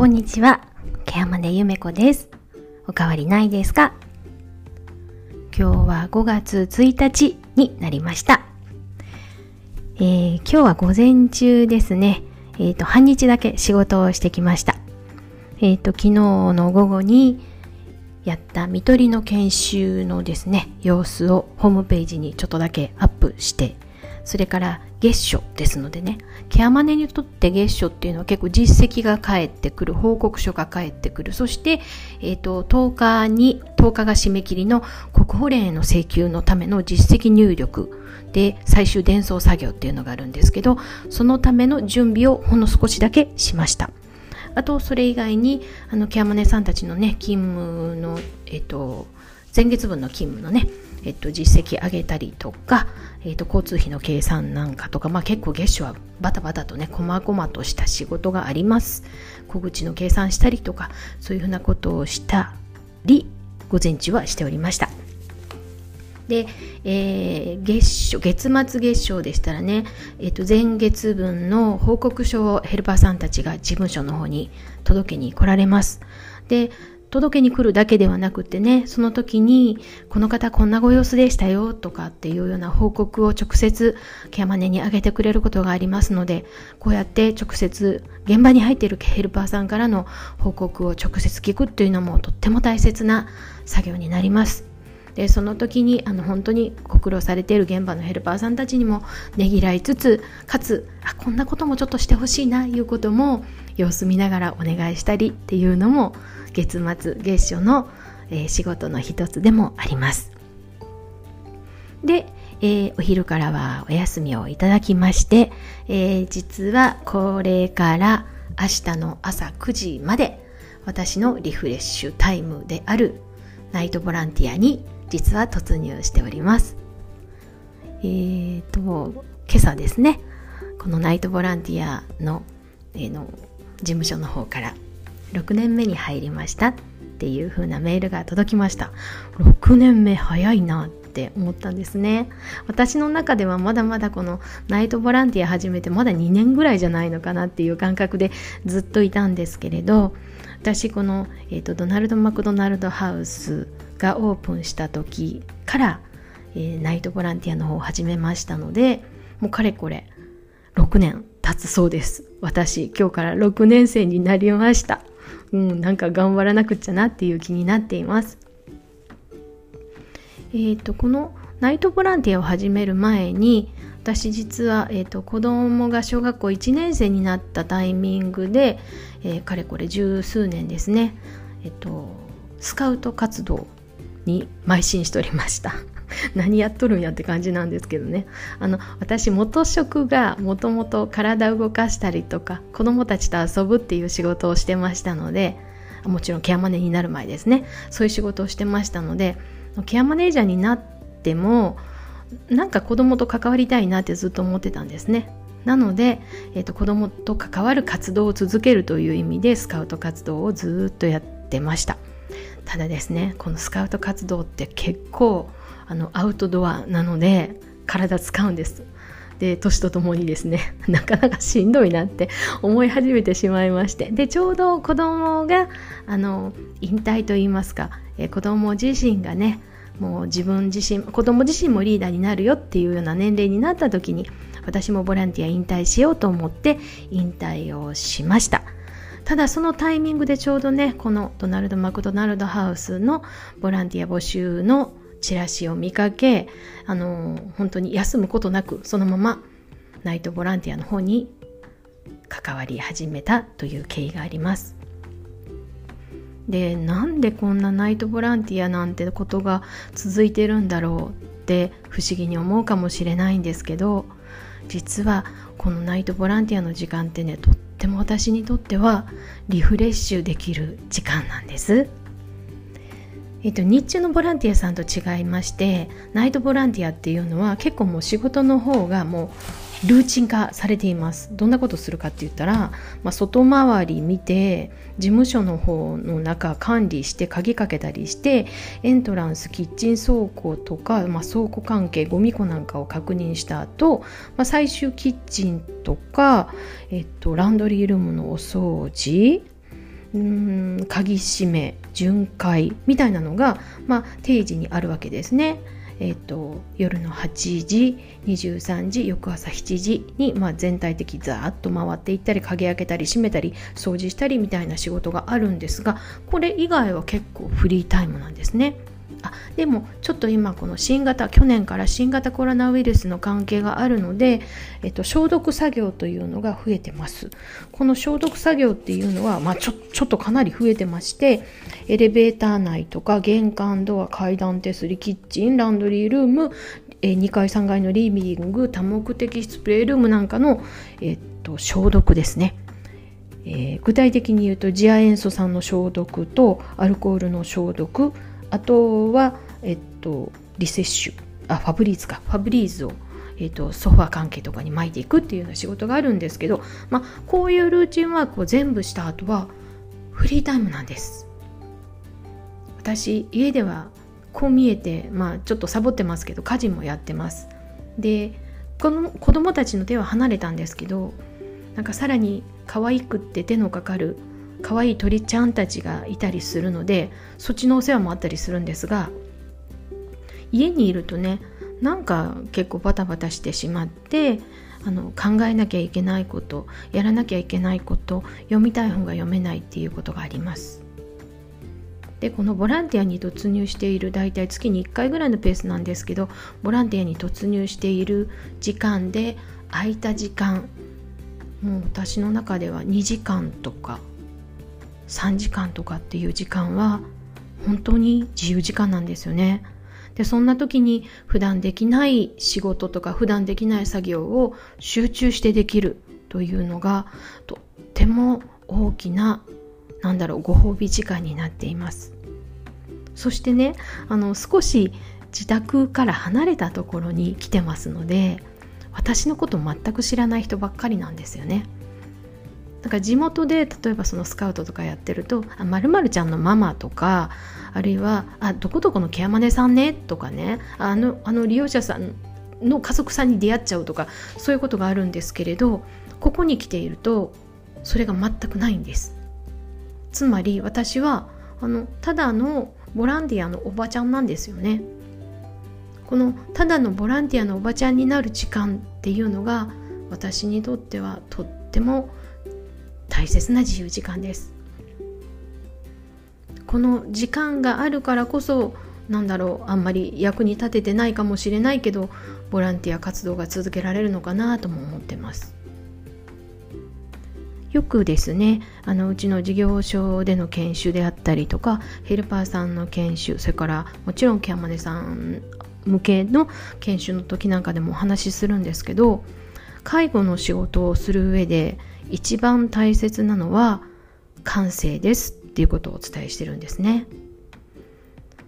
こんにちは。ケアマネゆめこです。おかわりないですか？今日は5月1日になりました。えー今日は午前中ですね。えっ、と、半日だけ仕事をしてきました。えっ、と、昨日の午後にやった見取りの研修のですね、様子をホームページにちょっとだけアップして、それから月初ですのでね、ケアマネにとって月初っていうのは結構実績が返ってくる、報告書が返ってくる、そして、えっ、と、10日に、10日が締め切りの国保連への請求のための実績入力で最終伝送作業っていうのがあるんですけど、そのための準備をほんの少しだけしました。あと、それ以外に、あの、ケアマネさんたちのね、勤務の、えっ、と、前月分の勤務のね、えっと、実績上げたりとか、えっと、交通費の計算なんかとか、まあ、結構月初はバタバタとね、細々とした仕事があります。小口の計算したりとか、そういうふうなことをしたり、午前中はしておりました。で、えー月初、月末月賞でしたらね、えっと、前月分の報告書をヘルパーさんたちが事務所の方に届けに来られます。で、届けに来るだけではなくてね、その時に、この方こんなご様子でしたよとかっていうような報告を直接ケアマネにあげてくれることがありますので、こうやって直接現場に入っているヘルパーさんからの報告を直接聞くっていうのもとっても大切な作業になります。でその時にあの本当にご苦労されている現場のヘルパーさんたちにもねぎらいつつかつあこんなこともちょっとしてほしいないうことも様子見ながらお願いしたりっていうのも月末月初の、えー仕事の一つでもあります。で、えーお昼からはお休みをいただきまして、えー実はこれから明日の朝9時まで私のリフレッシュタイムであるナイトボランティアに実は突入しております。えーと、今朝ですね、このナイトボランティアの,、えーの事務所の方から6年目に入りましたっていう風なメールが届きました。6年目早いなって思ったんですね。私の中ではまだまだこのナイトボランティア始めてまだ2年ぐらいじゃないのかなっていう感覚でずっといたんですけれど、私この、えーとドナルド・マクドナルド・ハウスがオープンした時から、えーナイトボランティアの方を始めましたのでもうかれこれ6年経つそうです私今日から6年生になりましたうんなんか頑張らなくっちゃなっていう気になっています。えっ、とこのナイトボランティアを始める前に私実は、えー、と子供が小学校1年生になったタイミングで、えーかれこれ十数年ですね、えっ、とスカウト活動に邁進しておりました。何やっとるんやって感じなんですけどね。あの私元職がもともと体を動かしたりとか子供たちと遊ぶっていう仕事をしてましたのでもちろんケアマネになる前ですね。そういう仕事をしてましたのでケアマネージャーになってもなんか子供と関わりたいなってずっと思ってたんですね。なので、えー、と子供と関わる活動を続けるという意味でスカウト活動をずっとやってました。ただですねこのスカウト活動って結構あのアウトドアなので体使うんです。で年とともにですね なかなかしんどいなって思い始めてしまいまして。でちょうど子供があの引退といいますか、えー子供自身がねもう自分自身子供自身もリーダーになるよっていうような年齢になった時に私もボランティア引退しようと思って引退をしました。ただそのタイミングでちょうどねこのドナルド・マクドナルド・ハウスのボランティア募集のチラシを見かけあの本当に休むことなくそのままナイトボランティアの方に関わり始めたという経緯がありますでなんでこんなナイトボランティアなんてことが続いてるんだろうって不思議に思うかもしれないんですけど実はこのナイトボランティアの時間ってねとっても私にとってはリフレッシュできる時間なんです。えっと、日中のボランティアさんと違いましてナイトボランティアっていうのは結構もう仕事の方がもうルーチン化されています。どんなことするかって言ったら、まあ、外回り見て事務所の方の中管理して鍵かけたりしてエントランスキッチン倉庫とか、まあ、倉庫関係ゴミ庫なんかを確認した後、まあ最終キッチンとか、えっと、ランドリールームのお掃除うん鍵閉め巡回みたいなのが、まあ、定時にあるわけですね。えーと、夜の8時23時翌朝7時に、まあ、全体的ザーッと回っていったり鍵開けたり閉めたり掃除したりみたいな仕事があるんですがこれ以外は結構フリータイムなんですね。あでもちょっと今この新型去年から新型コロナウイルスの関係があるので、えっと、消毒作業というのが増えてます。この消毒作業っていうのは、まあ、ちょちょっとかなり増えてましてエレベーター内とか玄関ドア階段手すりキッチンランドリールーム2階3階のリビング多目的スプレールームなんかの、えっと、消毒ですね。えー、具体的に言うと次亜塩素酸の消毒とアルコールの消毒あとは、えっと、リセッシュ。あファブリーズか。ファブリーズを、えっと、ソファー関係とかに巻いていくっていうような仕事があるんですけど、まあ、こういうルーチンワークを全部した後はフリータイムなんです。私家ではこう見えて、まあ、ちょっとサボってますけど家事もやってます。でこの子供たちの手は離れたんですけどなんかさらに可愛くって手のかかる可愛い鳥ちゃんたちがいたりするのでそっちのお世話もあったりするんですが家にいるとねなんか結構バタバタしてしまってあの考えなきゃいけないことやらなきゃいけないこと読みたい本が読めないっていうことがあります。でこのボランティアに突入している大体月に1回ぐらいのペースなんですけどボランティアに突入している時間で空いた時間もう私の中では2時間とか3時間とかっていう時間は本当に自由時間なんですよね。でそんな時に普段できない仕事とか普段できない作業を集中してできるというのがとっても大きななんだろうご褒美時間になっていますそしてねあの少し自宅から離れたところに来てますので私のこと全く知らない人ばっかりなんですよねだから地元で例えばそのスカウトとかやってると「まるちゃんのママ」とかあるいは「あどこどこのケアマネさんね」とかねあのあの利用者さんの家族さんに出会っちゃうとかそういうことがあるんですけれどここに来ているとそれが全くないんです。つまり私はあのただのボランティアのおばちゃんなんですよね。このただのボランティアのおばちゃんになる時間っていうのが私にとってはとっても大切な自由時間です。この時間があるからこそなんだろうあんまり役に立ててないかもしれないけどボランティア活動が続けられるのかなとも思ってます。よくですねあのうちの事業所での研修であったりとかヘルパーさんの研修それからもちろんケアマネさん向けの研修の時なんかでもお話しするんですけど介護の仕事をする上で一番大切なのは感性ですっていうことをお伝えしてるんですね。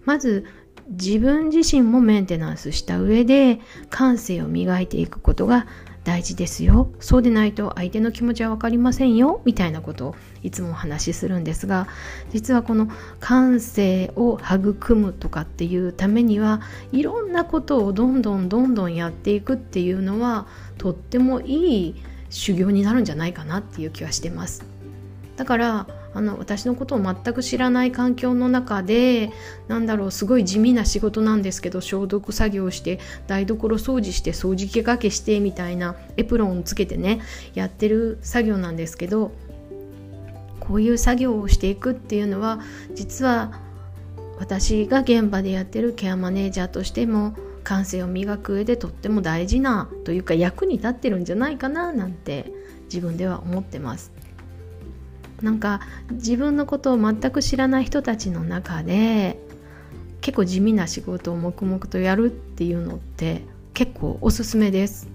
まず自分自身もメンテナンスした上で感性を磨いていくことが大事ですよ。そうでないと相手の気持ちは分かりませんよ。みたいなことをいつもお話しするんですが実はこの感性を育むとかっていうためにはいろんなことをどんどんどんどんやっていくっていうのはとってもいい修行になるんじゃないかなっていう気はしてます。だからあの私のことを全く知らない環境の中でなんだろうすごい地味な仕事なんですけど消毒作業して台所掃除して掃除機かけしてみたいなエプロンつけてねやってる作業なんですけどこういう作業をしていくっていうのは実は私が現場でやってるケアマネージャーとしても感性を磨く上でとっても大事なというか役に立ってるんじゃないかななんて自分では思ってます。なんか自分のことを全く知らない人たちの中で結構地味な仕事を黙々とやるっていうのって結構おすすめです。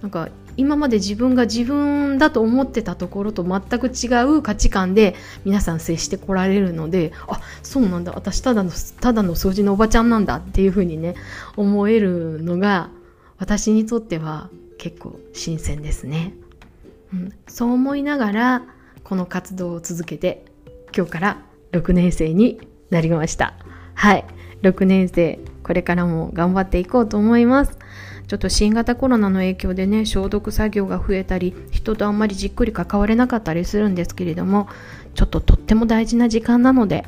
なんか今まで自分が自分だと思ってたところと全く違う価値観で皆さん接してこられるのであそうなんだ。私ただのただの掃除のおばちゃんなんだっていうふうにね思えるのが私にとっては結構新鮮ですね、うん、そう思いながらこの活動を続けて今日から6年生になりました。はい。6年生これからも頑張っていこうと思います。ちょっと新型コロナの影響でね消毒作業が増えたり人とあんまりじっくり関われなかったりするんですけれどもちょっととっても大事な時間なので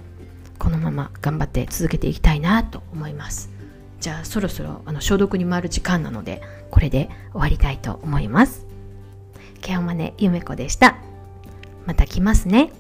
このまま頑張って続けていきたいなと思います。じゃあそろそろあの消毒に回る時間なのでこれで終わりたいと思います。ケアマネゆめこでした。また来ますね。